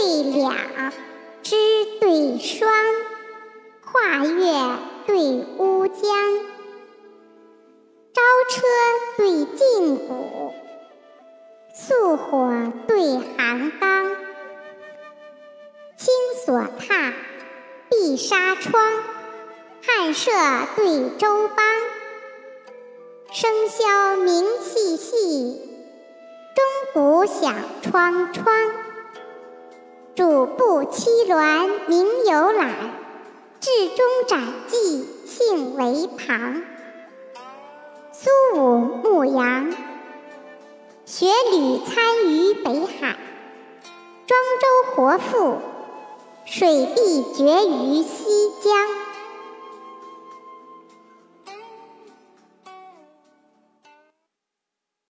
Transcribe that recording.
对两，枝对双，画月对乌江，朝车对劲鼓，素火对寒钢，青锁榻，碧纱窗，汉舍对周邦，笙箫鸣细细，钟鼓响窗窗。主簿七鸾名游览，至中展记兴为旁。苏武牧羊，雪履参于北海。庄周活父，水碧绝于西江。